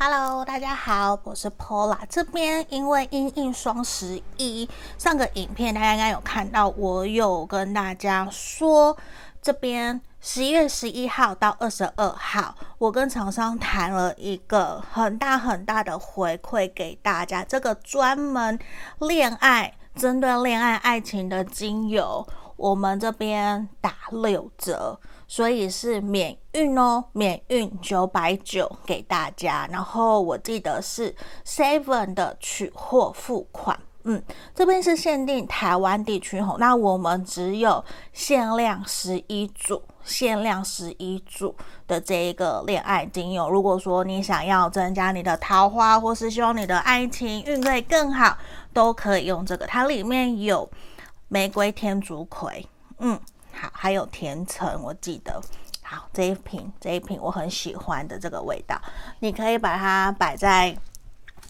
Hello，大家好，我是 Pola。这边因为因应双十一，上个影片大家应该有看到，我有跟大家说，这边十一月十一号到二十二号，我跟厂商谈了一个很大很大的回馈给大家，这个专门恋爱、针对恋爱爱情的精油，我们这边打六折。所以是免运哦，免运九百九给大家。然后我记得是 Seven 的取货付款，嗯，这边是限定台湾地区吼，那我们只有限量十一组，限量十一组的这一个恋爱精油。如果说你想要增加你的桃花，或是希望你的爱情运会更好，都可以用这个。它里面有玫瑰天竺葵，嗯。好，还有甜橙，我记得。好，这一瓶，这一瓶我很喜欢的这个味道，你可以把它摆在，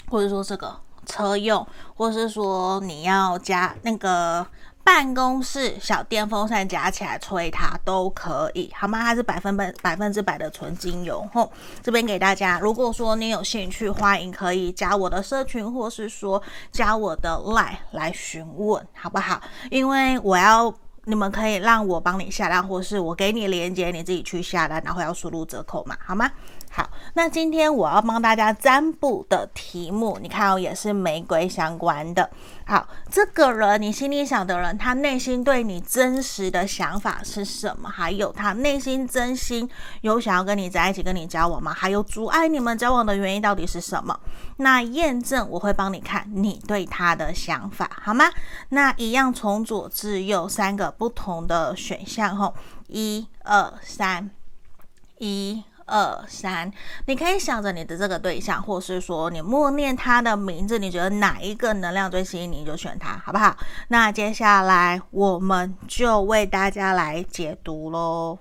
或者说这个车用，或是说你要加那个办公室小电风扇夹起来吹它都可以，好吗？它是百分百百分之百的纯精油。吼，这边给大家，如果说你有兴趣，欢迎可以加我的社群，或是说加我的 line 来询问，好不好？因为我要。你们可以让我帮你下单，或是我给你链接，你自己去下单，然后要输入折扣码，好吗？好，那今天我要帮大家占卜的题目，你看哦，也是玫瑰相关的。好，这个人你心里想的人，他内心对你真实的想法是什么？还有他内心真心有想要跟你在一起、跟你交往吗？还有阻碍你们交往的原因到底是什么？那验证我会帮你看你对他的想法，好吗？那一样从左至右三个不同的选项，吼，一二三，一。二三，你可以想着你的这个对象，或是说你默念他的名字，你觉得哪一个能量最吸引你，就选他，好不好？那接下来我们就为大家来解读喽。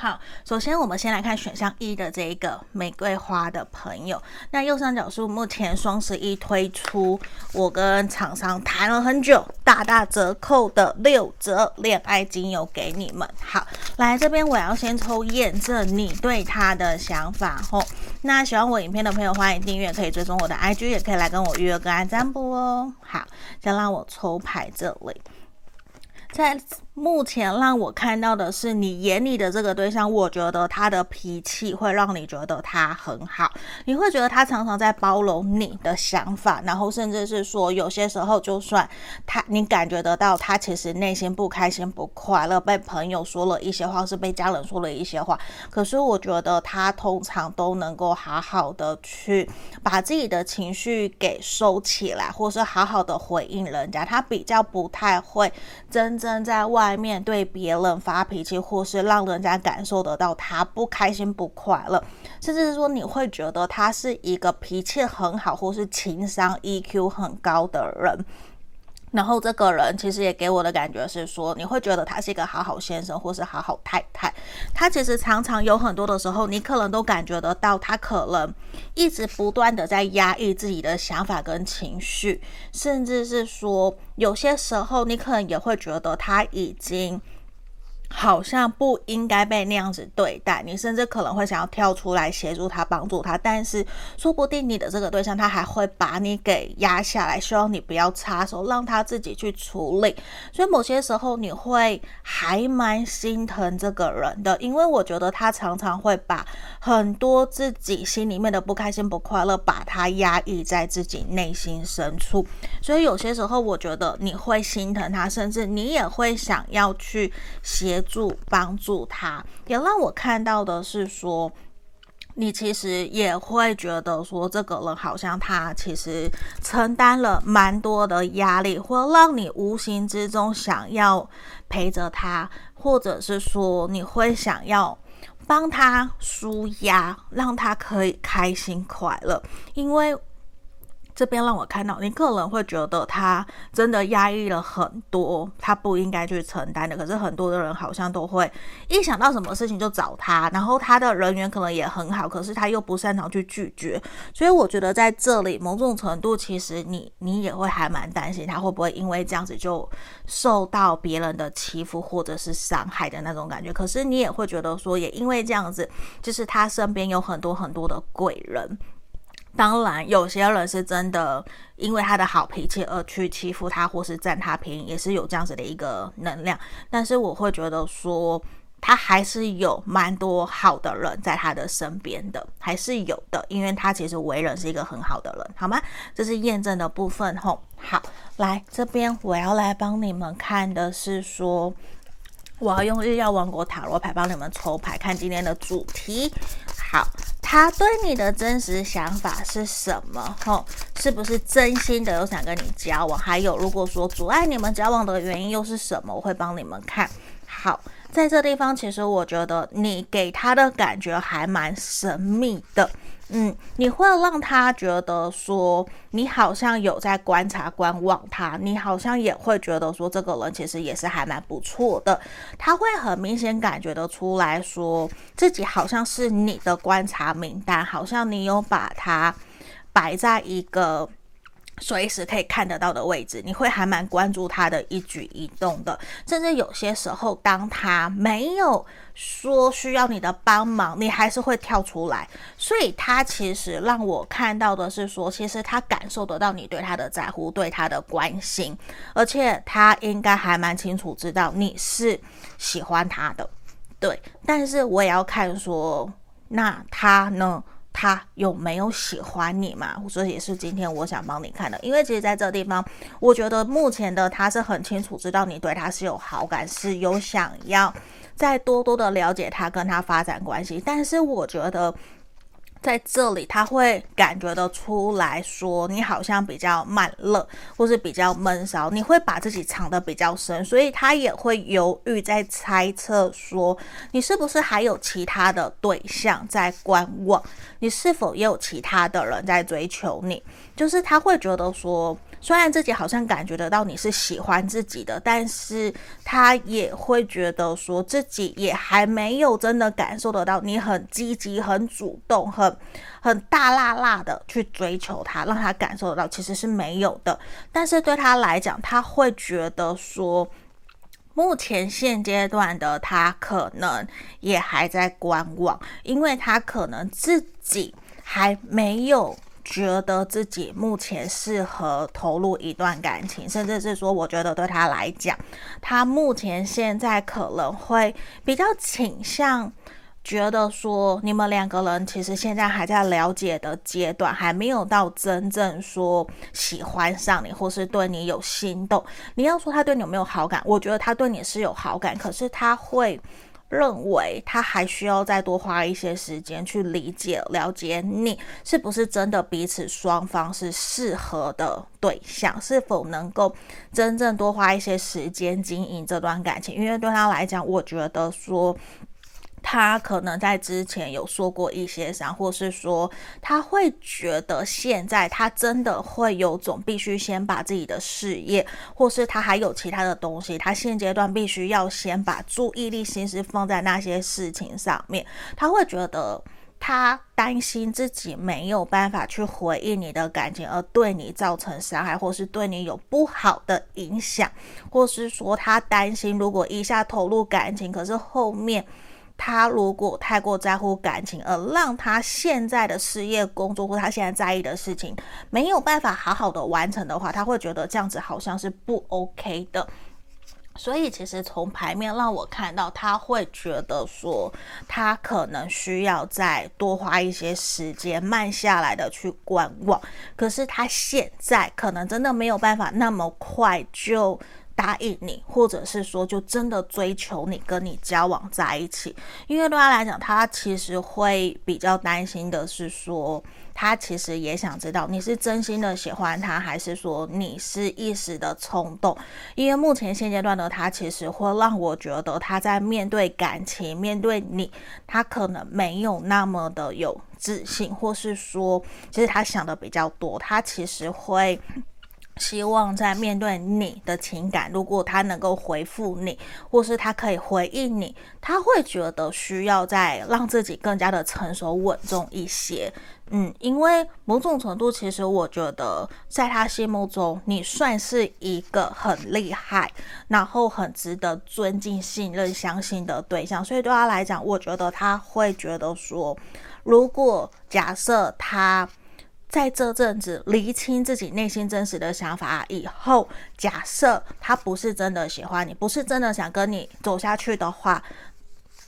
好，首先我们先来看选项一的这一个玫瑰花的朋友。那右上角是目前双十一推出，我跟厂商谈了很久，大大折扣的六折恋爱精油给你们。好，来这边我要先抽验证你对他的想法吼。那喜欢我影片的朋友，欢迎订阅，可以追踪我的 IG，也可以来跟我预约个案占卜哦。好，先让我抽牌这里。在目前让我看到的是你眼里的这个对象，我觉得他的脾气会让你觉得他很好，你会觉得他常常在包容你的想法，然后甚至是说有些时候就算他你感觉得到他其实内心不开心不快乐，被朋友说了一些话，是被家人说了一些话，可是我觉得他通常都能够好好的去把自己的情绪给收起来，或是好好的回应人家，他比较不太会真正在外。外面对别人发脾气，或是让人家感受得到他不开心、不快乐，甚至是说你会觉得他是一个脾气很好，或是情商 EQ 很高的人。然后这个人其实也给我的感觉是说，你会觉得他是一个好好先生，或是好好太太。他其实常常有很多的时候，你可能都感觉得到，他可能一直不断的在压抑自己的想法跟情绪，甚至是说，有些时候你可能也会觉得他已经。好像不应该被那样子对待，你甚至可能会想要跳出来协助他、帮助他，但是说不定你的这个对象他还会把你给压下来，希望你不要插手，让他自己去处理。所以某些时候你会还蛮心疼这个人的，因为我觉得他常常会把很多自己心里面的不开心、不快乐，把它压抑在自己内心深处。所以有些时候我觉得你会心疼他，甚至你也会想要去协。助帮助他，也让我看到的是说，你其实也会觉得说，这个人好像他其实承担了蛮多的压力，或让你无形之中想要陪着他，或者是说你会想要帮他舒压，让他可以开心快乐，因为。这边让我看到，你可能会觉得他真的压抑了很多，他不应该去承担的。可是很多的人好像都会一想到什么事情就找他，然后他的人缘可能也很好，可是他又不擅长去拒绝。所以我觉得在这里某种程度，其实你你也会还蛮担心他会不会因为这样子就受到别人的欺负或者是伤害的那种感觉。可是你也会觉得说，也因为这样子，就是他身边有很多很多的贵人。当然，有些人是真的因为他的好脾气而去欺负他，或是占他便宜，也是有这样子的一个能量。但是我会觉得说，他还是有蛮多好的人在他的身边的，还是有的，因为他其实为人是一个很好的人，好吗？这是验证的部分吼。好，来这边我要来帮你们看的是说，我要用日曜王国塔罗牌帮你们抽牌，看今天的主题。好。他对你的真实想法是什么？吼，是不是真心的有想跟你交往？还有，如果说阻碍你们交往的原因又是什么？我会帮你们看。好，在这地方，其实我觉得你给他的感觉还蛮神秘的。嗯，你会让他觉得说你好像有在观察、观望他，你好像也会觉得说这个人其实也是还蛮不错的。他会很明显感觉得出来说自己好像是你的观察名单，好像你有把他摆在一个。随时可以看得到的位置，你会还蛮关注他的一举一动的，甚至有些时候，当他没有说需要你的帮忙，你还是会跳出来。所以，他其实让我看到的是说，其实他感受得到你对他的在乎，对他的关心，而且他应该还蛮清楚知道你是喜欢他的，对。但是我也要看说，那他呢？他有没有喜欢你嘛？所以也是今天我想帮你看的，因为其实在这地方，我觉得目前的他是很清楚知道你对他是有好感，是有想要再多多的了解他，跟他发展关系，但是我觉得。在这里，他会感觉得出来说，你好像比较慢热，或是比较闷骚，你会把自己藏得比较深，所以他也会犹豫，在猜测说，你是不是还有其他的对象在观望，你是否也有其他的人在追求你，就是他会觉得说。虽然自己好像感觉得到你是喜欢自己的，但是他也会觉得说自己也还没有真的感受得到你很积极、很主动、很很大辣辣的去追求他，让他感受得到其实是没有的。但是对他来讲，他会觉得说，目前现阶段的他可能也还在观望，因为他可能自己还没有。觉得自己目前适合投入一段感情，甚至是说，我觉得对他来讲，他目前现在可能会比较倾向觉得说，你们两个人其实现在还在了解的阶段，还没有到真正说喜欢上你，或是对你有心动。你要说他对你有没有好感，我觉得他对你是有好感，可是他会。认为他还需要再多花一些时间去理解、了解你是不是真的彼此双方是适合的对象，是否能够真正多花一些时间经营这段感情？因为对他来讲，我觉得说。他可能在之前有说过一些啥，或是说他会觉得现在他真的会有种必须先把自己的事业，或是他还有其他的东西，他现阶段必须要先把注意力心思放在那些事情上面。他会觉得他担心自己没有办法去回应你的感情，而对你造成伤害，或是对你有不好的影响，或是说他担心如果一下投入感情，可是后面。他如果太过在乎感情，而让他现在的事业、工作或他现在在意的事情没有办法好好的完成的话，他会觉得这样子好像是不 OK 的。所以，其实从牌面让我看到，他会觉得说，他可能需要再多花一些时间，慢下来的去观望。可是他现在可能真的没有办法那么快就。答应你，或者是说就真的追求你，跟你交往在一起。因为对他来讲，他其实会比较担心的是说，他其实也想知道你是真心的喜欢他，还是说你是一时的冲动。因为目前现阶段的他，其实会让我觉得他在面对感情、面对你，他可能没有那么的有自信，或是说，其实他想的比较多，他其实会。希望在面对你的情感，如果他能够回复你，或是他可以回应你，他会觉得需要再让自己更加的成熟稳重一些。嗯，因为某种程度，其实我觉得在他心目中，你算是一个很厉害，然后很值得尊敬、信任、相信的对象。所以对他来讲，我觉得他会觉得说，如果假设他。在这阵子厘清自己内心真实的想法以后，假设他不是真的喜欢你，不是真的想跟你走下去的话。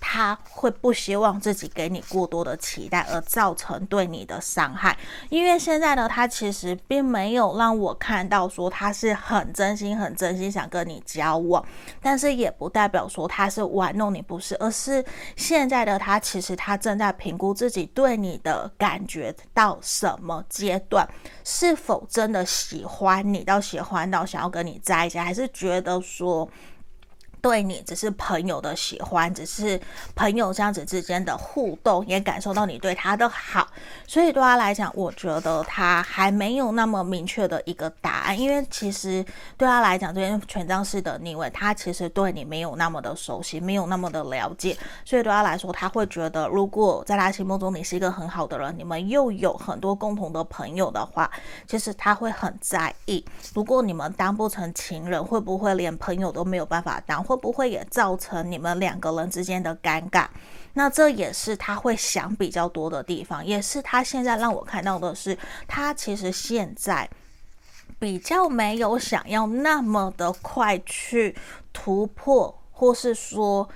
他会不希望自己给你过多的期待，而造成对你的伤害。因为现在呢，他其实并没有让我看到说他是很真心、很真心想跟你交往，但是也不代表说他是玩弄你，不是，而是现在的他其实他正在评估自己对你的感觉到什么阶段，是否真的喜欢你，到喜欢到想要跟你在一起，还是觉得说。对你只是朋友的喜欢，只是朋友这样子之间的互动，也感受到你对他的好，所以对他来讲，我觉得他还没有那么明确的一个答案。因为其实对他来讲，这边权杖四的逆位，他其实对你没有那么的熟悉，没有那么的了解，所以对他来说，他会觉得，如果在他心目中你是一个很好的人，你们又有很多共同的朋友的话，其实他会很在意，如果你们当不成情人，会不会连朋友都没有办法当？会不会也造成你们两个人之间的尴尬？那这也是他会想比较多的地方，也是他现在让我看到的是，他其实现在比较没有想要那么的快去突破，或是说，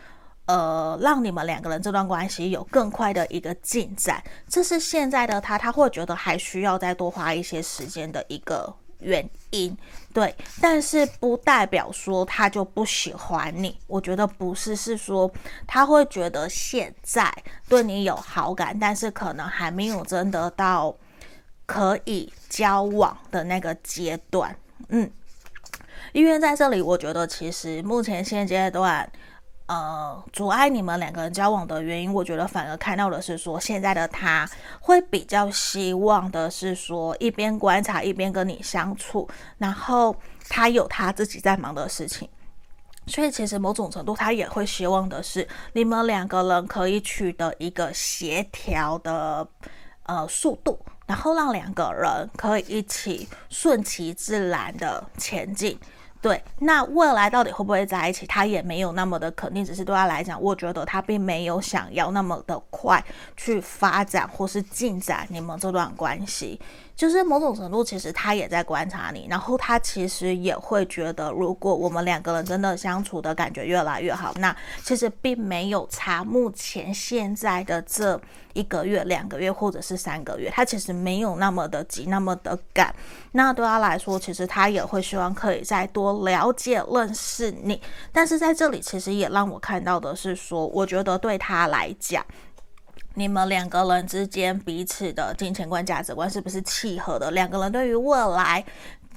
呃，让你们两个人这段关系有更快的一个进展。这是现在的他，他会觉得还需要再多花一些时间的一个。原因对，但是不代表说他就不喜欢你。我觉得不是，是说他会觉得现在对你有好感，但是可能还没有真的到可以交往的那个阶段。嗯，因为在这里，我觉得其实目前现阶段。呃，阻碍你们两个人交往的原因，我觉得反而看到的是说，现在的他会比较希望的是说，一边观察一边跟你相处，然后他有他自己在忙的事情，所以其实某种程度他也会希望的是，你们两个人可以取得一个协调的呃速度，然后让两个人可以一起顺其自然的前进。对，那未来到底会不会在一起，他也没有那么的肯定。只是对他来讲，我觉得他并没有想要那么的快去发展或是进展你们这段关系。就是某种程度，其实他也在观察你，然后他其实也会觉得，如果我们两个人真的相处的感觉越来越好，那其实并没有差。目前现在的这一个月、两个月或者是三个月，他其实没有那么的急，那么的赶。那对他来说，其实他也会希望可以再多了解、认识你。但是在这里，其实也让我看到的是说，我觉得对他来讲。你们两个人之间彼此的金钱观、价值观是不是契合的？两个人对于未来，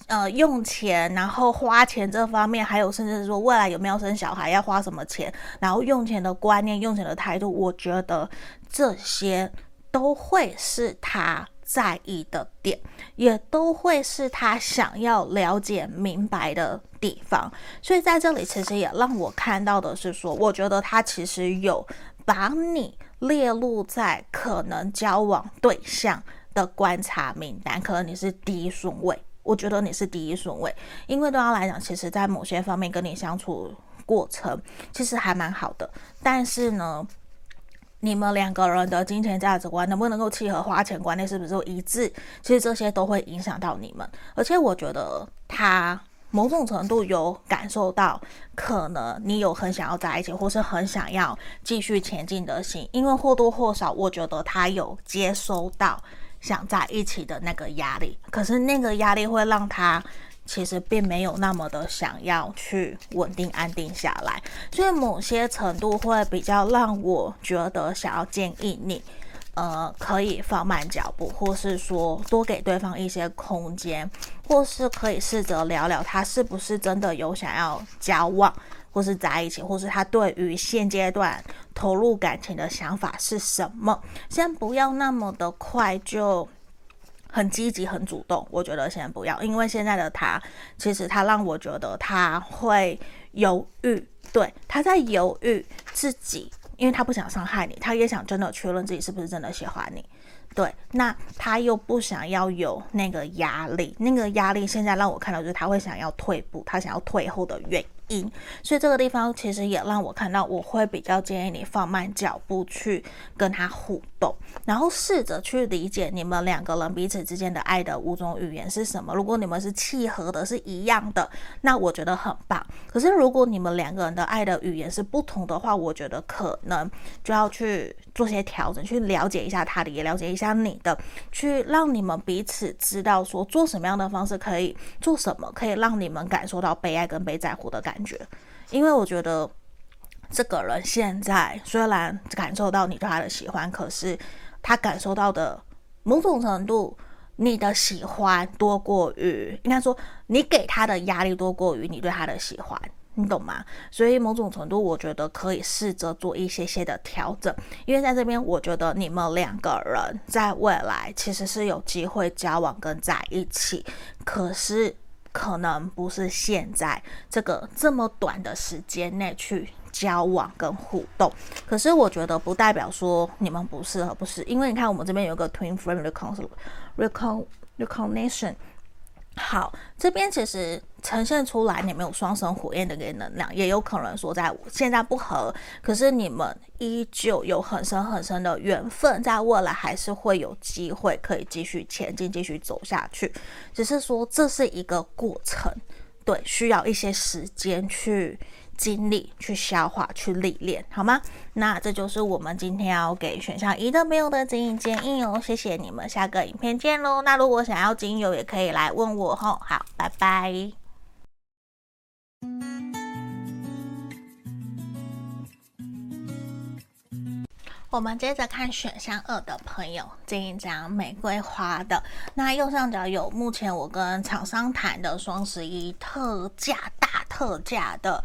呃，用钱，然后花钱这方面，还有甚至是说未来有没有生小孩，要花什么钱，然后用钱的观念、用钱的态度，我觉得这些都会是他在意的点，也都会是他想要了解明白的地方。所以在这里，其实也让我看到的是说，我觉得他其实有把你。列入在可能交往对象的观察名单，可能你是第一顺位。我觉得你是第一顺位，因为对他来讲，其实在某些方面跟你相处过程其实还蛮好的。但是呢，你们两个人的金钱价值观能不能够契合，花钱观念是不是一致，其实这些都会影响到你们。而且我觉得他。某种程度有感受到，可能你有很想要在一起，或是很想要继续前进的心，因为或多或少，我觉得他有接收到想在一起的那个压力，可是那个压力会让他其实并没有那么的想要去稳定安定下来，所以某些程度会比较让我觉得想要建议你，呃，可以放慢脚步，或是说多给对方一些空间，或是可以试着聊聊他是不是真的有想要交往，或是在一起，或是他对于现阶段投入感情的想法是什么。先不要那么的快就。很积极，很主动，我觉得先不要，因为现在的他，其实他让我觉得他会犹豫，对，他在犹豫自己，因为他不想伤害你，他也想真的确认自己是不是真的喜欢你，对，那他又不想要有那个压力，那个压力现在让我看到就是他会想要退步，他想要退后的原因。所以这个地方其实也让我看到，我会比较建议你放慢脚步去跟他互懂，然后试着去理解你们两个人彼此之间的爱的五种语言是什么。如果你们是契合的，是一样的，那我觉得很棒。可是如果你们两个人的爱的语言是不同的话，我觉得可能就要去做些调整，去了解一下他的，也了解一下你的，去让你们彼此知道说做什么样的方式可以做什么，可以让你们感受到被爱跟被在乎的。感觉，因为我觉得这个人现在虽然感受到你对他的喜欢，可是他感受到的某种程度，你的喜欢多过于，应该说你给他的压力多过于你对他的喜欢，你懂吗？所以某种程度，我觉得可以试着做一些些的调整，因为在这边，我觉得你们两个人在未来其实是有机会交往跟在一起，可是。可能不是现在这个这么短的时间内去交往跟互动，可是我觉得不代表说你们不适合，不是？因为你看我们这边有个 twin flame recognition。好，这边其实呈现出来你们有双生火焰的一个能量，也有可能说在现在不合，可是你们依旧有很深很深的缘分，在未来还是会有机会可以继续前进，继续走下去。只是说这是一个过程，对，需要一些时间去。精力去消化、去历练，好吗？那这就是我们今天要给选项一的朋友的指引建议哦。谢谢你们，下个影片见喽。那如果想要精油，也可以来问我吼。好，拜拜。我们接着看选项二的朋友，这一张玫瑰花的。那右上角有目前我跟厂商谈的双十一特价大特价的。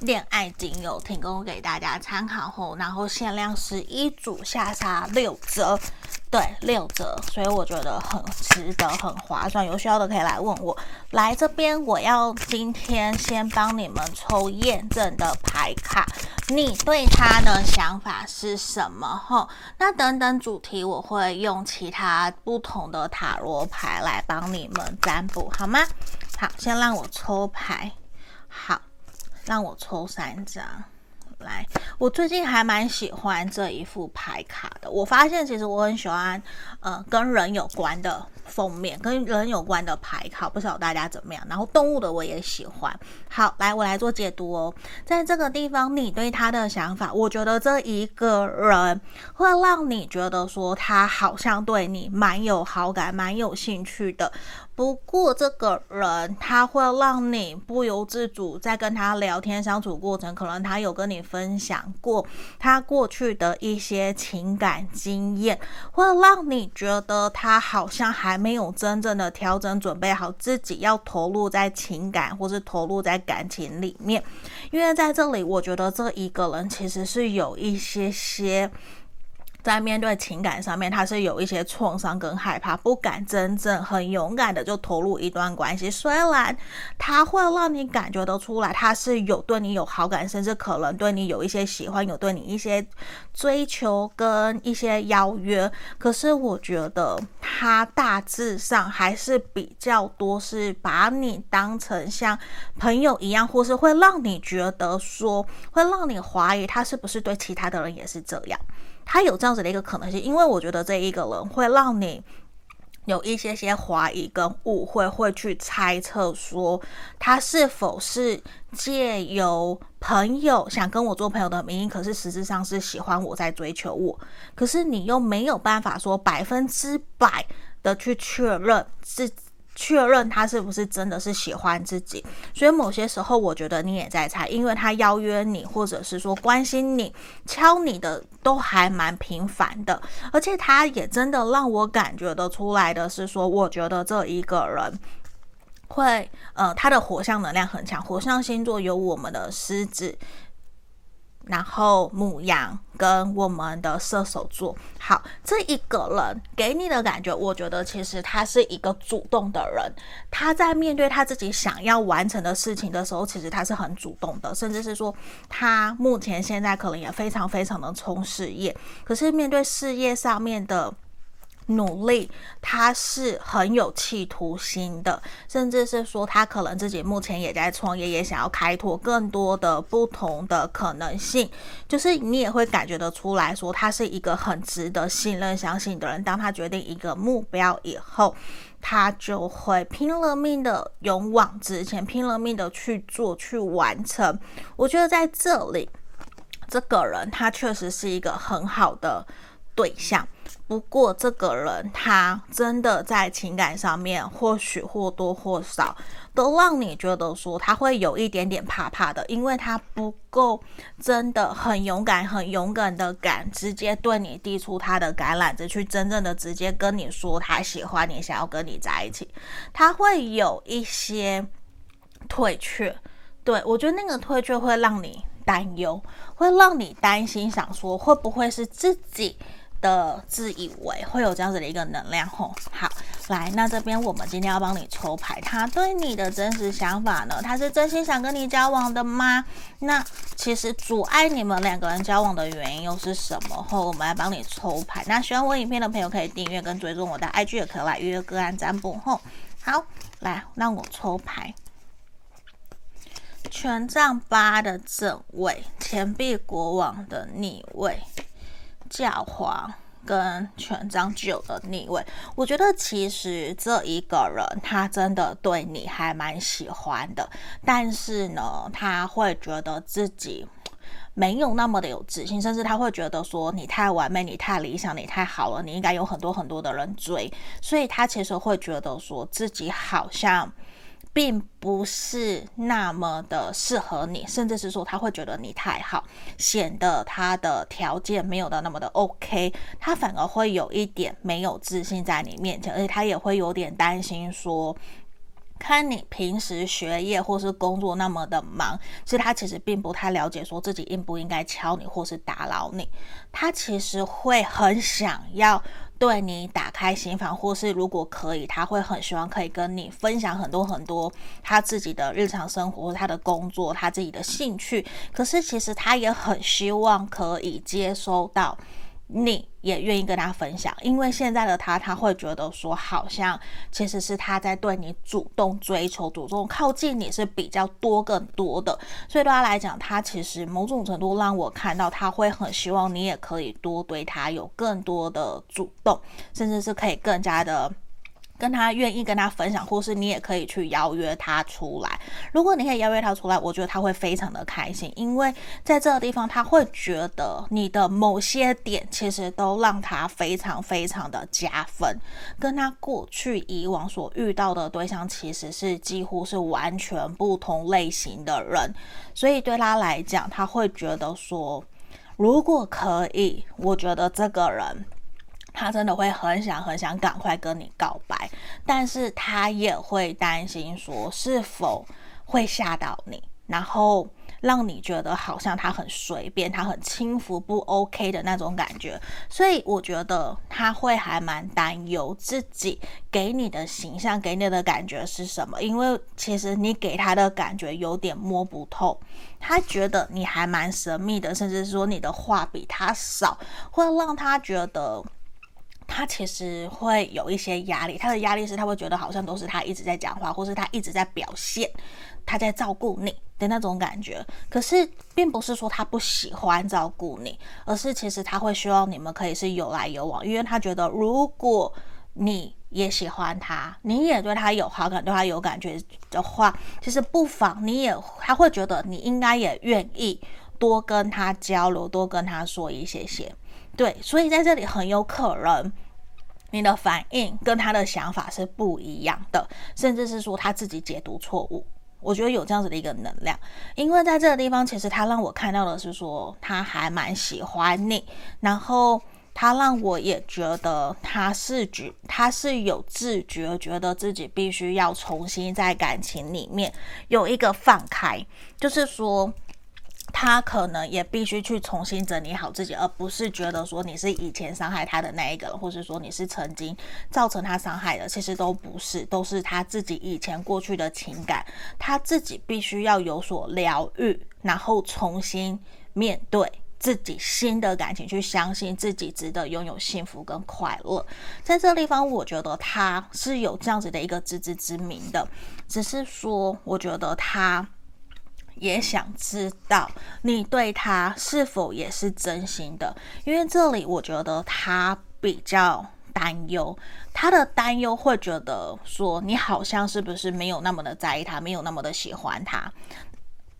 恋爱精油提供给大家参考后，然后限量十一组，下杀六折，对，六折，所以我觉得很值得，很划算。有需要的可以来问我。来这边，我要今天先帮你们抽验证的牌卡，你对他的想法是什么？吼，那等等主题我会用其他不同的塔罗牌来帮你们占卜，好吗？好，先让我抽牌，好。让我抽三张，来，我最近还蛮喜欢这一副牌卡的。我发现其实我很喜欢，呃，跟人有关的封面，跟人有关的牌卡，不知道大家怎么样。然后动物的我也喜欢。好，来，我来做解读哦。在这个地方，你对他的想法，我觉得这一个人会让你觉得说他好像对你蛮有好感，蛮有兴趣的。不过，这个人他会让你不由自主在跟他聊天相处过程，可能他有跟你分享过他过去的一些情感经验，会让你觉得他好像还没有真正的调整准备好自己要投入在情感或是投入在感情里面。因为在这里，我觉得这一个人其实是有一些些。在面对情感上面，他是有一些创伤跟害怕，不敢真正很勇敢的就投入一段关系。虽然他会让你感觉得出来，他是有对你有好感，甚至可能对你有一些喜欢，有对你一些追求跟一些邀约。可是我觉得他大致上还是比较多是把你当成像朋友一样，或是会让你觉得说，会让你怀疑他是不是对其他的人也是这样。他有这样子的一个可能性，因为我觉得这一个人会让你有一些些怀疑跟误会，会去猜测说他是否是借由朋友想跟我做朋友的名义，可是实质上是喜欢我在追求我，可是你又没有办法说百分之百的去确认是。确认他是不是真的是喜欢自己。所以某些时候，我觉得你也在猜，因为他邀约你，或者是说关心你、敲你的都还蛮频繁的，而且他也真的让我感觉得出来的是说，我觉得这一个人。会，呃，他的火象能量很强。火象星座有我们的狮子，然后母羊跟我们的射手座。好，这一个人给你的感觉，我觉得其实他是一个主动的人。他在面对他自己想要完成的事情的时候，其实他是很主动的，甚至是说他目前现在可能也非常非常的冲事业。可是面对事业上面的。努力，他是很有企图心的，甚至是说他可能自己目前也在创业，也想要开拓更多的不同的可能性。就是你也会感觉得出来说，他是一个很值得信任、相信的人。当他决定一个目标以后，他就会拼了命的勇往直前，拼了命的去做、去完成。我觉得在这里，这个人他确实是一个很好的对象。不过，这个人他真的在情感上面，或许或多或少都让你觉得说他会有一点点怕怕的，因为他不够真的很勇敢、很勇敢的敢直接对你递出他的橄榄枝，去真正的直接跟你说他喜欢你，想要跟你在一起，他会有一些退却。对，我觉得那个退却会让你担忧，会让你担心，想说会不会是自己。的自以为会有这样子的一个能量吼，好，来，那这边我们今天要帮你抽牌，他对你的真实想法呢？他是真心想跟你交往的吗？那其实阻碍你们两个人交往的原因又是什么？后我们来帮你抽牌。那喜欢我影片的朋友可以订阅跟追踪我的 IG，也可以来预约个案占卜吼。好，来，让我抽牌，权杖八的正位，钱币国王的逆位。教皇跟权杖九的逆位，我觉得其实这一个人他真的对你还蛮喜欢的，但是呢，他会觉得自己没有那么的有自信，甚至他会觉得说你太完美，你太理想，你太好了，你应该有很多很多的人追，所以他其实会觉得说自己好像。并不是那么的适合你，甚至是说他会觉得你太好，显得他的条件没有的那么的 OK，他反而会有一点没有自信在你面前，而且他也会有点担心说，看你平时学业或是工作那么的忙，其实他其实并不太了解说自己应不应该敲你或是打扰你，他其实会很想要。对你打开心房，或是如果可以，他会很希望可以跟你分享很多很多他自己的日常生活、他的工作、他自己的兴趣。可是其实他也很希望可以接收到。你也愿意跟他分享，因为现在的他，他会觉得说，好像其实是他在对你主动追求、主动靠近你是比较多、更多的，所以对他来讲，他其实某种程度让我看到，他会很希望你也可以多对他有更多的主动，甚至是可以更加的。跟他愿意跟他分享，或是你也可以去邀约他出来。如果你可以邀约他出来，我觉得他会非常的开心，因为在这个地方他会觉得你的某些点其实都让他非常非常的加分，跟他过去以往所遇到的对象其实是几乎是完全不同类型的人，所以对他来讲，他会觉得说，如果可以，我觉得这个人。他真的会很想很想赶快跟你告白，但是他也会担心说是否会吓到你，然后让你觉得好像他很随便，他很轻浮不 OK 的那种感觉。所以我觉得他会还蛮担忧自己给你的形象，给你的感觉是什么，因为其实你给他的感觉有点摸不透，他觉得你还蛮神秘的，甚至说你的话比他少，会让他觉得。他其实会有一些压力，他的压力是他会觉得好像都是他一直在讲话，或是他一直在表现，他在照顾你的那种感觉。可是并不是说他不喜欢照顾你，而是其实他会希望你们可以是有来有往，因为他觉得如果你也喜欢他，你也对他有好感，对他有感觉的话，其实不妨你也他会觉得你应该也愿意多跟他交流，多跟他说一些些。对，所以在这里很有可能，你的反应跟他的想法是不一样的，甚至是说他自己解读错误。我觉得有这样子的一个能量，因为在这个地方，其实他让我看到的是说他还蛮喜欢你，然后他让我也觉得他是觉他是有自觉，觉得自己必须要重新在感情里面有一个放开，就是说。他可能也必须去重新整理好自己，而不是觉得说你是以前伤害他的那一个，或是说你是曾经造成他伤害的，其实都不是，都是他自己以前过去的情感，他自己必须要有所疗愈，然后重新面对自己新的感情，去相信自己值得拥有幸福跟快乐。在这个地方，我觉得他是有这样子的一个自知之明的，只是说，我觉得他。也想知道你对他是否也是真心的，因为这里我觉得他比较担忧，他的担忧会觉得说你好像是不是没有那么的在意他，没有那么的喜欢他。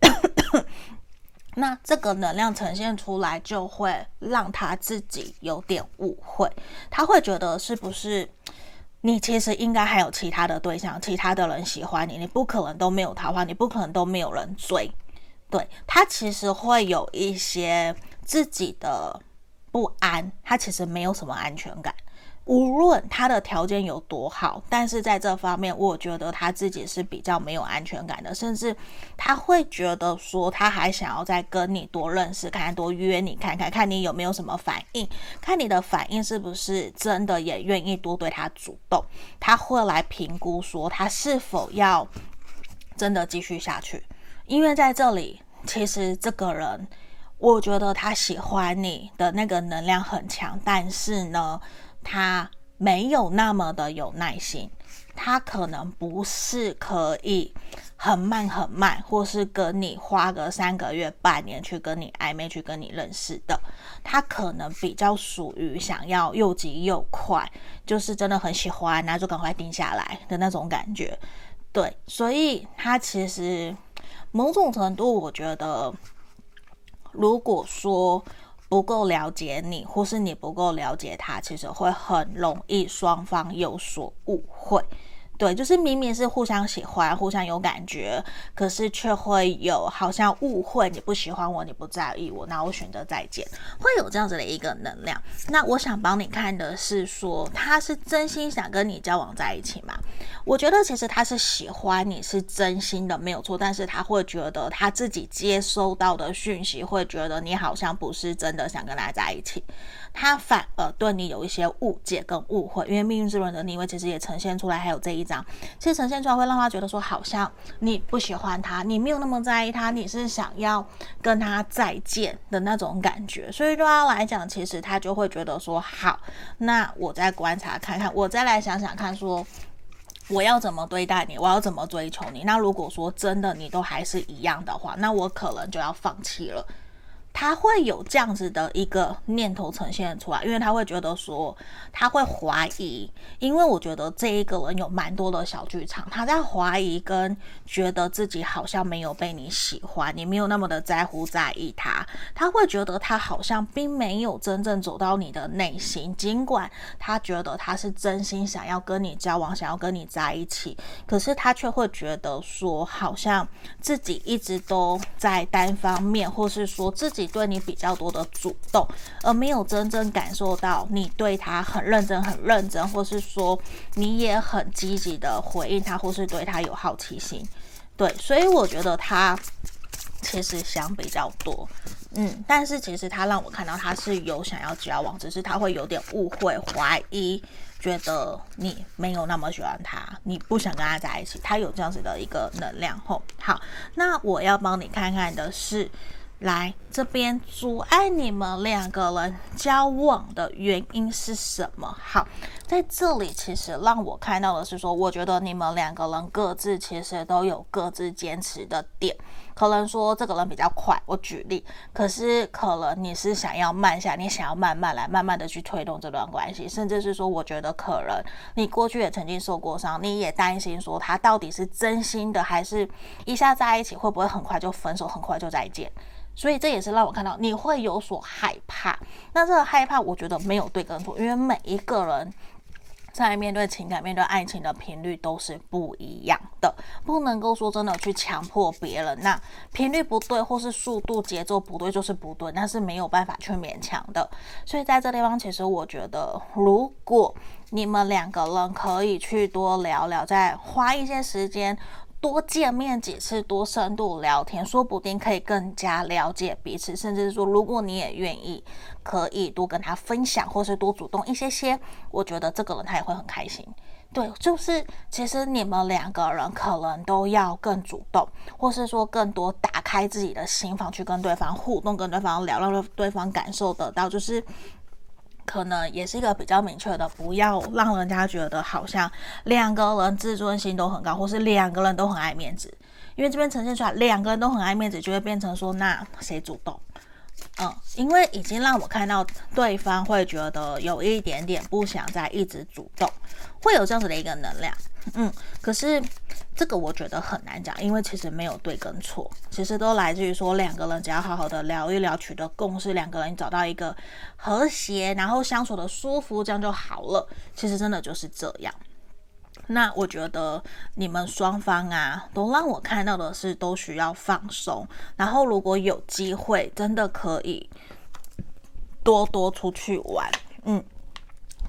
那这个能量呈现出来，就会让他自己有点误会，他会觉得是不是？你其实应该还有其他的对象，其他的人喜欢你，你不可能都没有桃花，你不可能都没有人追。对，他其实会有一些自己的不安，他其实没有什么安全感。无论他的条件有多好，但是在这方面，我觉得他自己是比较没有安全感的，甚至他会觉得说，他还想要再跟你多认识，看多约你看看，看你有没有什么反应，看你的反应是不是真的也愿意多对他主动，他会来评估说他是否要真的继续下去，因为在这里，其实这个人，我觉得他喜欢你的那个能量很强，但是呢。他没有那么的有耐心，他可能不是可以很慢很慢，或是跟你花个三个月、半年去跟你暧昧、去跟你认识的。他可能比较属于想要又急又快，就是真的很喜欢，那就赶快定下来的那种感觉。对，所以他其实某种程度，我觉得，如果说。不够了解你，或是你不够了解他，其实会很容易双方有所误会。对，就是明明是互相喜欢、互相有感觉，可是却会有好像误会，你不喜欢我，你不在意我，那我选择再见，会有这样子的一个能量。那我想帮你看的是说，他是真心想跟你交往在一起吗？我觉得其实他是喜欢你，是真心的，没有错。但是他会觉得他自己接收到的讯息，会觉得你好像不是真的想跟他在一起。他反而对你有一些误解跟误会，因为命运之轮的逆位其实也呈现出来，还有这一张，其实呈现出来会让他觉得说，好像你不喜欢他，你没有那么在意他，你是想要跟他再见的那种感觉。所以对他来讲，其实他就会觉得说，好，那我再观察看看，我再来想想看，说我要怎么对待你，我要怎么追求你。那如果说真的你都还是一样的话，那我可能就要放弃了。他会有这样子的一个念头呈现出来，因为他会觉得说，他会怀疑，因为我觉得这一个人有蛮多的小剧场，他在怀疑跟觉得自己好像没有被你喜欢，你没有那么的在乎在意他，他会觉得他好像并没有真正走到你的内心，尽管他觉得他是真心想要跟你交往，想要跟你在一起，可是他却会觉得说，好像自己一直都在单方面，或是说自己。对你比较多的主动，而没有真正感受到你对他很认真、很认真，或是说你也很积极的回应他，或是对他有好奇心。对，所以我觉得他其实想比较多，嗯，但是其实他让我看到他是有想要交往，只是他会有点误会、怀疑，觉得你没有那么喜欢他，你不想跟他在一起，他有这样子的一个能量。吼，好，那我要帮你看看的是。来这边阻碍你们两个人交往的原因是什么？好，在这里其实让我看到的是说，我觉得你们两个人各自其实都有各自坚持的点。可能说这个人比较快，我举例，可是可能你是想要慢下，你想要慢慢来，慢慢的去推动这段关系，甚至是说，我觉得可能你过去也曾经受过伤，你也担心说他到底是真心的，还是一下在一起会不会很快就分手，很快就再见。所以这也是让我看到你会有所害怕。那这个害怕，我觉得没有对跟错，因为每一个人在面对情感、面对爱情的频率都是不一样的，不能够说真的去强迫别人。那频率不对，或是速度节奏不对，就是不对，那是没有办法去勉强的。所以在这地方，其实我觉得，如果你们两个人可以去多聊聊，再花一些时间。多见面几次，多深度聊天，说不定可以更加了解彼此。甚至说，如果你也愿意，可以多跟他分享，或是多主动一些些，我觉得这个人他也会很开心。对，就是其实你们两个人可能都要更主动，或是说更多打开自己的心房去跟对方互动，跟对方聊，让对方感受得到，就是。可能也是一个比较明确的，不要让人家觉得好像两个人自尊心都很高，或是两个人都很爱面子。因为这边呈现出来两个人都很爱面子，就会变成说，那谁主动？嗯，因为已经让我看到对方会觉得有一点点不想再一直主动，会有这样子的一个能量。嗯，可是这个我觉得很难讲，因为其实没有对跟错，其实都来自于说两个人只要好好的聊一聊，取得共识，两个人找到一个和谐，然后相处的舒服，这样就好了。其实真的就是这样。那我觉得你们双方啊，都让我看到的是都需要放松，然后如果有机会，真的可以多多出去玩，嗯。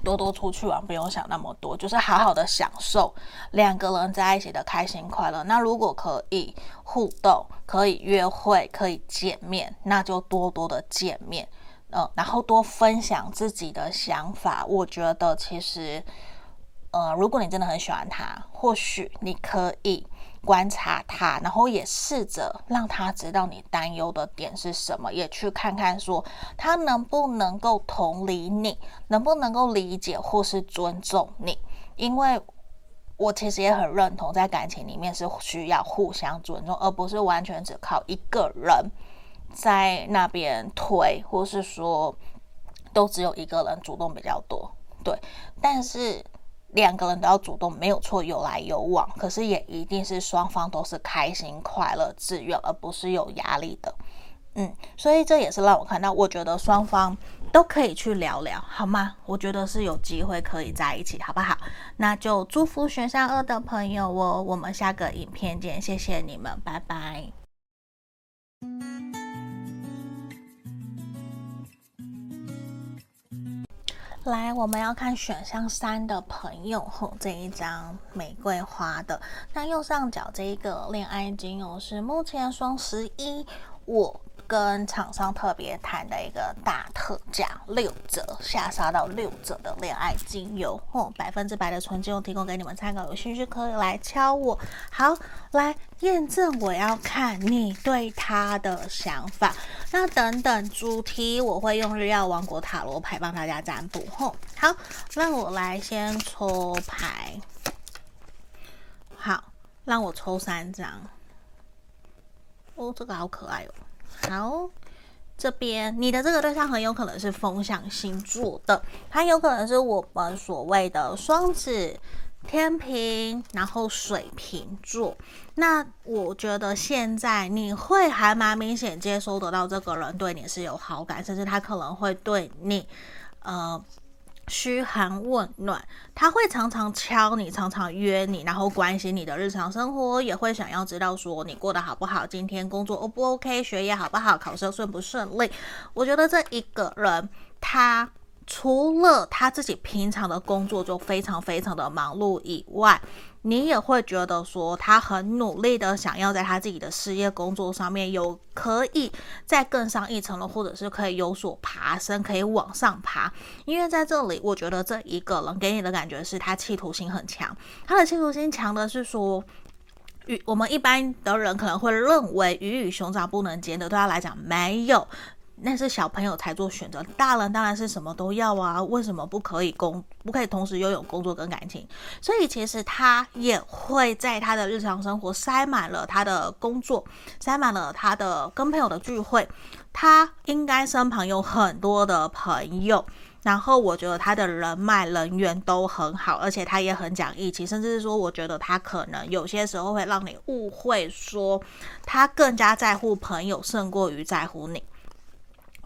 多多出去玩，不用想那么多，就是好好的享受两个人在一起的开心快乐。那如果可以互动，可以约会，可以见面，那就多多的见面，嗯，然后多分享自己的想法。我觉得其实，呃，如果你真的很喜欢他，或许你可以。观察他，然后也试着让他知道你担忧的点是什么，也去看看说他能不能够同理你，能不能够理解或是尊重你。因为我其实也很认同，在感情里面是需要互相尊重，而不是完全只靠一个人在那边推，或是说都只有一个人主动比较多。对，但是。两个人都要主动，没有错，有来有往，可是也一定是双方都是开心、快乐、自愿，而不是有压力的。嗯，所以这也是让我看到，我觉得双方都可以去聊聊，好吗？我觉得是有机会可以在一起，好不好？那就祝福选项二的朋友哦，我们下个影片见，谢谢你们，拜拜。来，我们要看选项三的朋友吼，这一张玫瑰花的。那右上角这一个恋爱精油是目前双十一我跟厂商特别谈的一个大特价，六折下杀到六折的恋爱精油哦，百分之百的纯精油提供给你们参考，有兴趣可以来敲我。好，来验证，我要看你对他的想法。那等等主题，我会用日曜王国塔罗牌帮大家占卜。吼，好，让我来先抽牌。好，让我抽三张。哦，这个好可爱哦。好，这边你的这个对象很有可能是风象星座的，他有可能是我们所谓的双子。天平，然后水瓶座，那我觉得现在你会还蛮明显接收得到这个人对你是有好感，甚至他可能会对你，呃，嘘寒问暖，他会常常敲你，常常约你，然后关心你的日常生活，也会想要知道说你过得好不好，今天工作 O 不 OK，学业好不好，考试顺不顺利。我觉得这一个人他。除了他自己平常的工作就非常非常的忙碌以外，你也会觉得说他很努力的想要在他自己的事业工作上面有可以再更上一层楼，或者是可以有所爬升，可以往上爬。因为在这里，我觉得这一个人给你的感觉是他企图心很强，他的企图心强的是说，与我们一般的人可能会认为鱼与熊掌不能兼得，对他来讲没有。那是小朋友才做选择，大人当然是什么都要啊！为什么不可以工，不可以同时拥有工作跟感情？所以其实他也会在他的日常生活塞满了他的工作，塞满了他的跟朋友的聚会。他应该身旁有很多的朋友，然后我觉得他的人脉人缘都很好，而且他也很讲义气，甚至是说，我觉得他可能有些时候会让你误会，说他更加在乎朋友胜过于在乎你。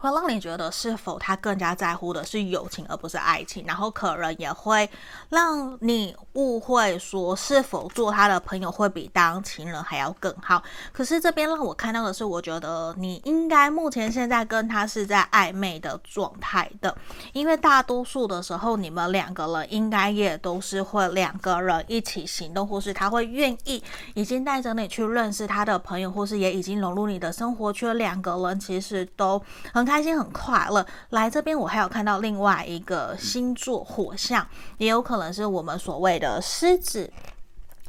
会让你觉得是否他更加在乎的是友情而不是爱情，然后可能也会让你误会说是否做他的朋友会比当情人还要更好。可是这边让我看到的是，我觉得你应该目前现在跟他是在暧昧的状态的，因为大多数的时候你们两个人应该也都是会两个人一起行动，或是他会愿意已经带着你去认识他的朋友，或是也已经融入你的生活圈，两个人其实都很开开心很快乐。来这边，我还有看到另外一个星座火象，也有可能是我们所谓的狮子，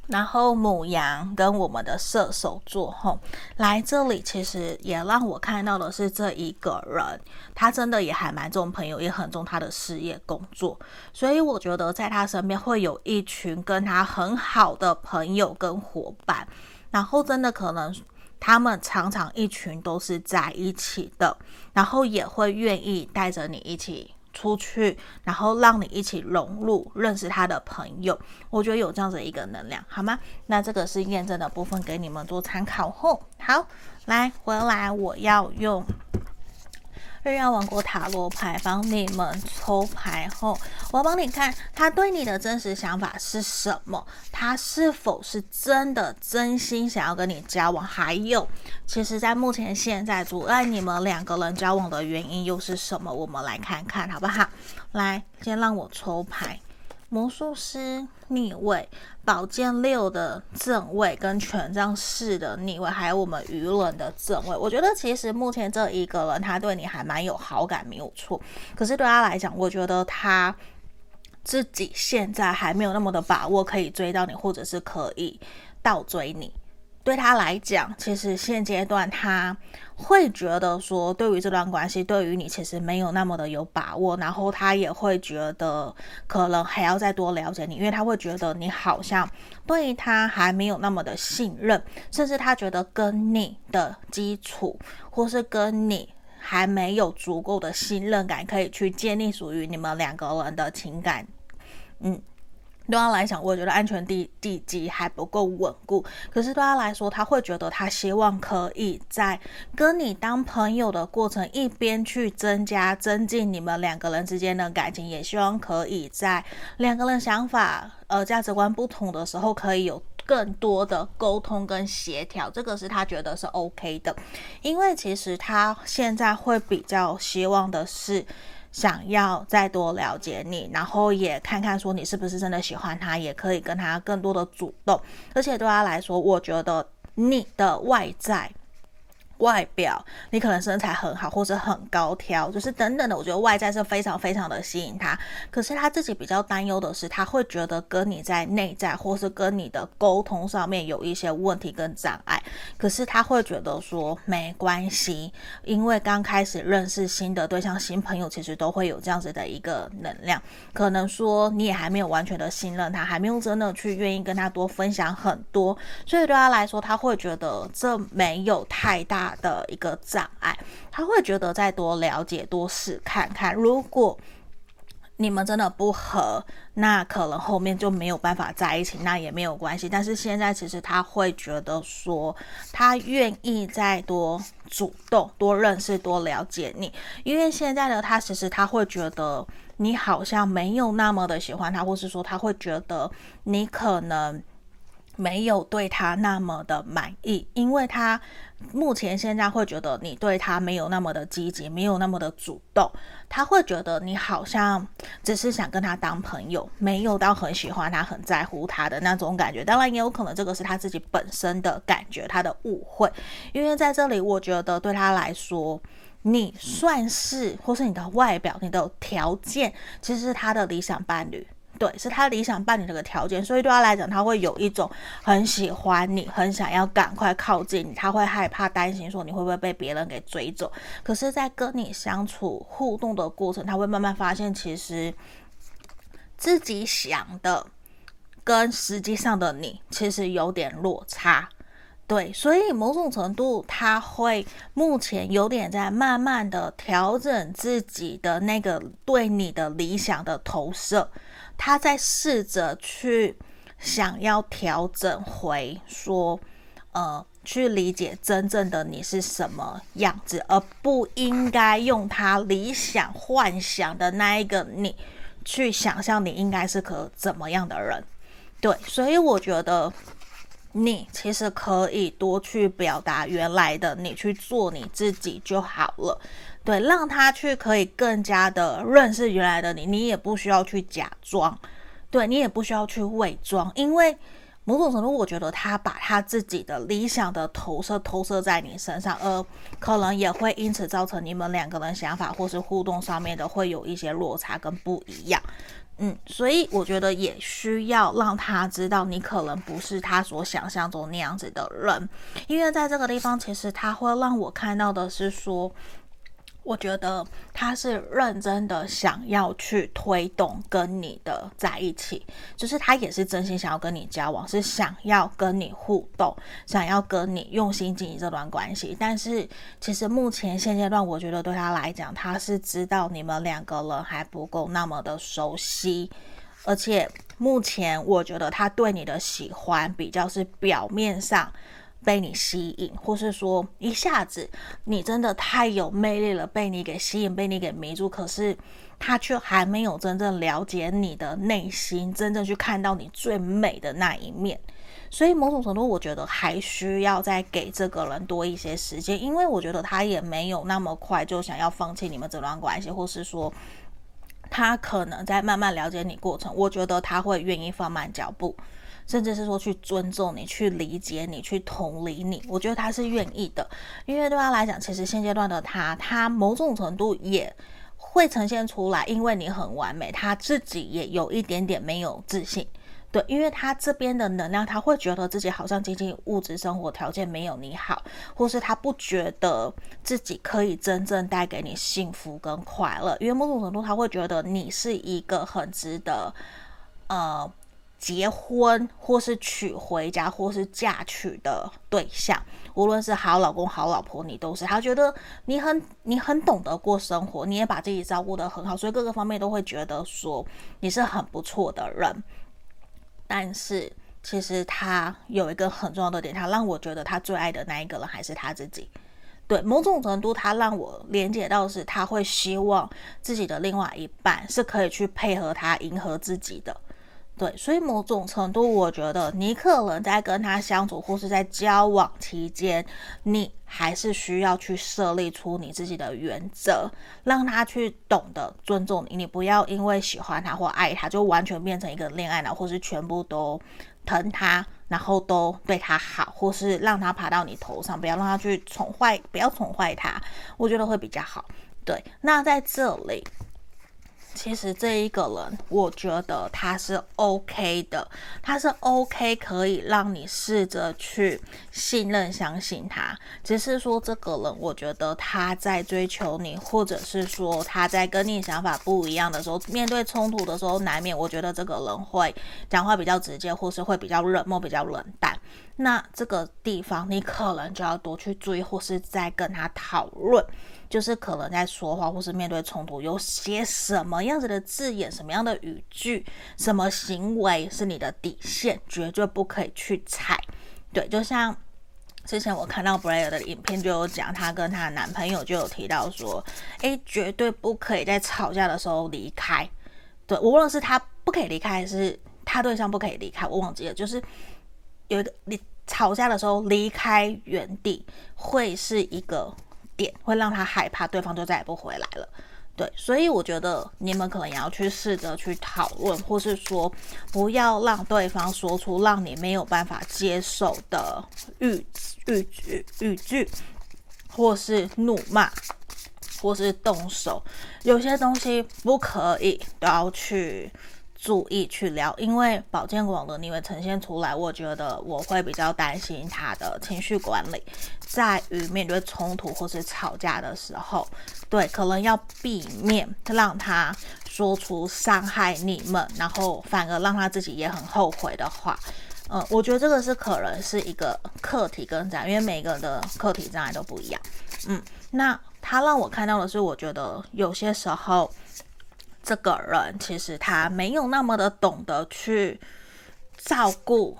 然后母羊跟我们的射手座。吼，来这里其实也让我看到的是这一个人，他真的也还蛮重朋友，也很重他的事业工作，所以我觉得在他身边会有一群跟他很好的朋友跟伙伴，然后真的可能。他们常常一群都是在一起的，然后也会愿意带着你一起出去，然后让你一起融入，认识他的朋友。我觉得有这样子一个能量，好吗？那这个是验证的部分，给你们做参考后，好，来回来，我要用。月亮王国塔罗牌帮你们抽牌后，我要帮你看他对你的真实想法是什么，他是否是真的真心想要跟你交往，还有，其实，在目前现在阻碍你们两个人交往的原因又是什么？我们来看看好不好？来，先让我抽牌。魔术师逆位，宝剑六的正位，跟权杖四的逆位，还有我们舆论的正位。我觉得其实目前这一个人，他对你还蛮有好感，没有错。可是对他来讲，我觉得他自己现在还没有那么的把握可以追到你，或者是可以倒追你。对他来讲，其实现阶段他会觉得说，对于这段关系，对于你其实没有那么的有把握，然后他也会觉得可能还要再多了解你，因为他会觉得你好像对他还没有那么的信任，甚至他觉得跟你的基础或是跟你还没有足够的信任感，可以去建立属于你们两个人的情感，嗯。对他来讲，我觉得安全地地基还不够稳固。可是对他来说，他会觉得他希望可以在跟你当朋友的过程，一边去增加、增进你们两个人之间的感情，也希望可以在两个人想法、呃价值观不同的时候，可以有更多的沟通跟协调。这个是他觉得是 OK 的，因为其实他现在会比较希望的是。想要再多了解你，然后也看看说你是不是真的喜欢他，也可以跟他更多的主动。而且对他来说，我觉得你的外在。外表，你可能身材很好，或者很高挑，就是等等的。我觉得外在是非常非常的吸引他。可是他自己比较担忧的是，他会觉得跟你在内在或是跟你的沟通上面有一些问题跟障碍。可是他会觉得说没关系，因为刚开始认识新的对象、新朋友，其实都会有这样子的一个能量。可能说你也还没有完全的信任他，还没有真的去愿意跟他多分享很多，所以对他来说，他会觉得这没有太大。的一个障碍，他会觉得再多了解、多试看看。如果你们真的不合，那可能后面就没有办法在一起，那也没有关系。但是现在其实他会觉得说，他愿意再多主动、多认识、多了解你，因为现在的他其实他会觉得你好像没有那么的喜欢他，或是说他会觉得你可能。没有对他那么的满意，因为他目前现在会觉得你对他没有那么的积极，没有那么的主动，他会觉得你好像只是想跟他当朋友，没有到很喜欢他、很在乎他的那种感觉。当然也有可能这个是他自己本身的感觉，他的误会。因为在这里，我觉得对他来说，你算是或是你的外表、你的条件，其实是他的理想伴侣。对，是他理想伴侣这个条件，所以对他来讲，他会有一种很喜欢你，很想要赶快靠近你，他会害怕、担心说你会不会被别人给追走。可是，在跟你相处互动的过程，他会慢慢发现，其实自己想的跟实际上的你其实有点落差。对，所以某种程度，他会目前有点在慢慢的调整自己的那个对你的理想的投射。他在试着去想要调整回说，呃，去理解真正的你是什么样子，而不应该用他理想幻想的那一个你去想象你应该是个怎么样的人。对，所以我觉得你其实可以多去表达原来的你，去做你自己就好了。对，让他去可以更加的认识原来的你，你也不需要去假装，对，你也不需要去伪装，因为某种程度，我觉得他把他自己的理想的投射投射在你身上，而可能也会因此造成你们两个人想法或是互动上面的会有一些落差跟不一样。嗯，所以我觉得也需要让他知道，你可能不是他所想象中那样子的人，因为在这个地方，其实他会让我看到的是说。我觉得他是认真的想要去推动跟你的在一起，就是他也是真心想要跟你交往，是想要跟你互动，想要跟你用心经营这段关系。但是其实目前现阶段，我觉得对他来讲，他是知道你们两个人还不够那么的熟悉，而且目前我觉得他对你的喜欢比较是表面上。被你吸引，或是说一下子你真的太有魅力了，被你给吸引，被你给迷住，可是他却还没有真正了解你的内心，真正去看到你最美的那一面。所以某种程度，我觉得还需要再给这个人多一些时间，因为我觉得他也没有那么快就想要放弃你们这段关系，或是说他可能在慢慢了解你过程，我觉得他会愿意放慢脚步。甚至是说去尊重你，去理解你，去同理你，我觉得他是愿意的，因为对他来讲，其实现阶段的他，他某种程度也会呈现出来，因为你很完美，他自己也有一点点没有自信，对，因为他这边的能量，他会觉得自己好像经济物质生活条件没有你好，或是他不觉得自己可以真正带给你幸福跟快乐，因为某种程度他会觉得你是一个很值得，呃。结婚或是娶回家或是嫁娶的对象，无论是好老公好老婆，你都是他觉得你很你很懂得过生活，你也把自己照顾得很好，所以各个方面都会觉得说你是很不错的人。但是其实他有一个很重要的点，他让我觉得他最爱的那一个人还是他自己。对，某种程度，他让我连接到是他会希望自己的另外一半是可以去配合他，迎合自己的。对，所以某种程度，我觉得你可能在跟他相处或是在交往期间，你还是需要去设立出你自己的原则，让他去懂得尊重你。你不要因为喜欢他或爱他，就完全变成一个恋爱脑，或是全部都疼他，然后都对他好，或是让他爬到你头上，不要让他去宠坏，不要宠坏他，我觉得会比较好。对，那在这里。其实这一个人，我觉得他是 OK 的，他是 OK，可以让你试着去信任、相信他。只是说这个人，我觉得他在追求你，或者是说他在跟你想法不一样的时候，面对冲突的时候，难免我觉得这个人会讲话比较直接，或是会比较冷漠、比较冷淡。那这个地方，你可能就要多去注意，或是再跟他讨论。就是可能在说话或是面对冲突，有些什么样子的字眼、什么样的语句、什么行为是你的底线，绝对不可以去踩。对，就像之前我看到 Blair 的影片就有讲，她跟她男朋友就有提到说，诶，绝对不可以在吵架的时候离开。对，无论是他不可以离开，还是他对象不可以离开，我忘记了，就是有一个你吵架的时候离开原地会是一个。点会让他害怕，对方就再也不回来了。对，所以我觉得你们可能也要去试着去讨论，或是说不要让对方说出让你没有办法接受的语语句语句，或是怒骂，或是动手。有些东西不可以，都要去。注意去聊，因为宝剑王的你会呈现出来，我觉得我会比较担心他的情绪管理，在于面对冲突或是吵架的时候，对，可能要避免让他说出伤害你们，然后反而让他自己也很后悔的话。嗯，我觉得这个是可能是一个课题跟障碍，因为每个人的课题障碍都不一样。嗯，那他让我看到的是，我觉得有些时候。这个人其实他没有那么的懂得去照顾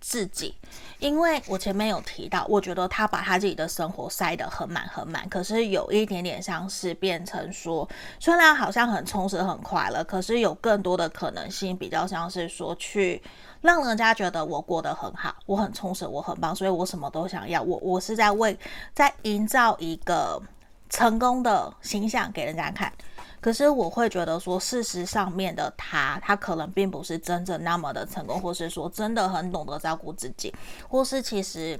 自己，因为我前面有提到，我觉得他把他自己的生活塞得很满很满，可是有一点点像是变成说，虽然好像很充实很快乐，可是有更多的可能性，比较像是说去让人家觉得我过得很好，我很充实，我很棒，所以我什么都想要，我我是在为在营造一个成功的形象给人家看。可是我会觉得说，事实上面的他，他可能并不是真正那么的成功，或是说真的很懂得照顾自己，或是其实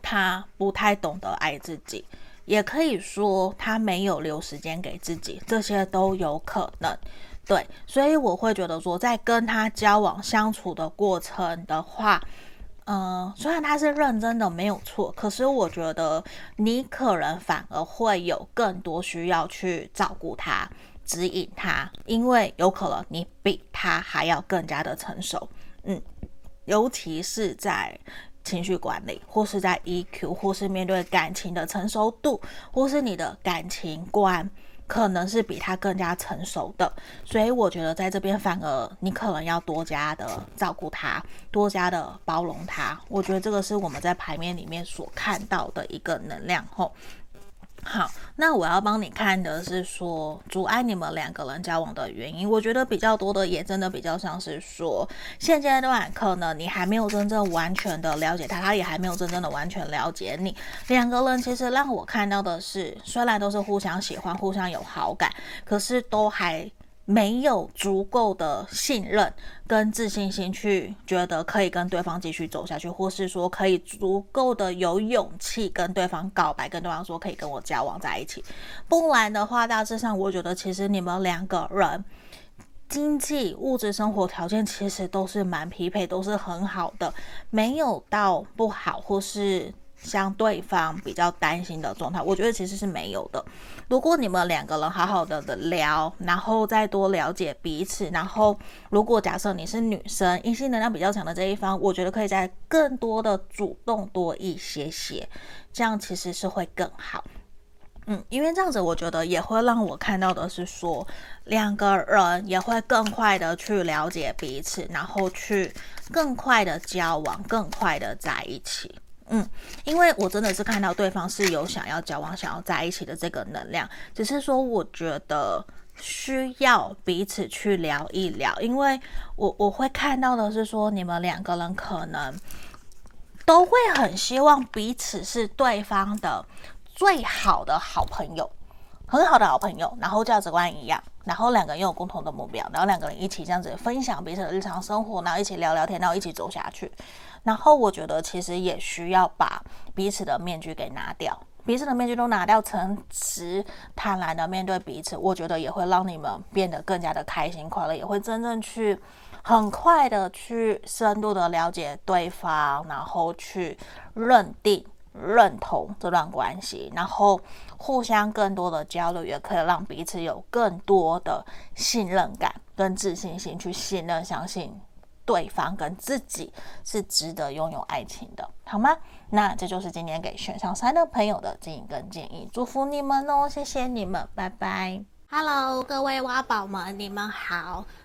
他不太懂得爱自己，也可以说他没有留时间给自己，这些都有可能。对，所以我会觉得说，在跟他交往相处的过程的话。嗯、呃，虽然他是认真的，没有错，可是我觉得你可能反而会有更多需要去照顾他、指引他，因为有可能你比他还要更加的成熟。嗯，尤其是在情绪管理，或是在 EQ，或是面对感情的成熟度，或是你的感情观。可能是比他更加成熟的，所以我觉得在这边反而你可能要多加的照顾他，多加的包容他。我觉得这个是我们在牌面里面所看到的一个能量吼。好，那我要帮你看的是说阻碍你们两个人交往的原因。我觉得比较多的也真的比较像是说，现阶段可能你还没有真正完全的了解他，他也还没有真正的完全了解你。两个人其实让我看到的是，虽然都是互相喜欢、互相有好感，可是都还。没有足够的信任跟自信心去觉得可以跟对方继续走下去，或是说可以足够的有勇气跟对方告白，跟对方说可以跟我交往在一起。不然的话，大致上我觉得其实你们两个人经济物质生活条件其实都是蛮匹配，都是很好的，没有到不好或是。像对方比较担心的状态，我觉得其实是没有的。如果你们两个人好好的的聊，然后再多了解彼此，然后如果假设你是女生，阴性能量比较强的这一方，我觉得可以再更多的主动多一些些，这样其实是会更好。嗯，因为这样子，我觉得也会让我看到的是说，两个人也会更快的去了解彼此，然后去更快的交往，更快的在一起。嗯，因为我真的是看到对方是有想要交往、想要在一起的这个能量，只是说我觉得需要彼此去聊一聊，因为我我会看到的是说你们两个人可能都会很希望彼此是对方的最好的好朋友，很好的好朋友，然后价值观一样，然后两个人又有共同的目标，然后两个人一起这样子分享彼此的日常生活，然后一起聊聊天，然后一起走下去。然后我觉得其实也需要把彼此的面具给拿掉，彼此的面具都拿掉，诚实坦然的面对彼此，我觉得也会让你们变得更加的开心快乐，也会真正去很快的去深度的了解对方，然后去认定认同这段关系，然后互相更多的交流，也可以让彼此有更多的信任感跟自信心，去信任相信。对方跟自己是值得拥有爱情的，好吗？那这就是今天给选上三的朋友的建议跟建议，祝福你们哦，谢谢你们，拜拜。Hello，各位挖宝们，你们好。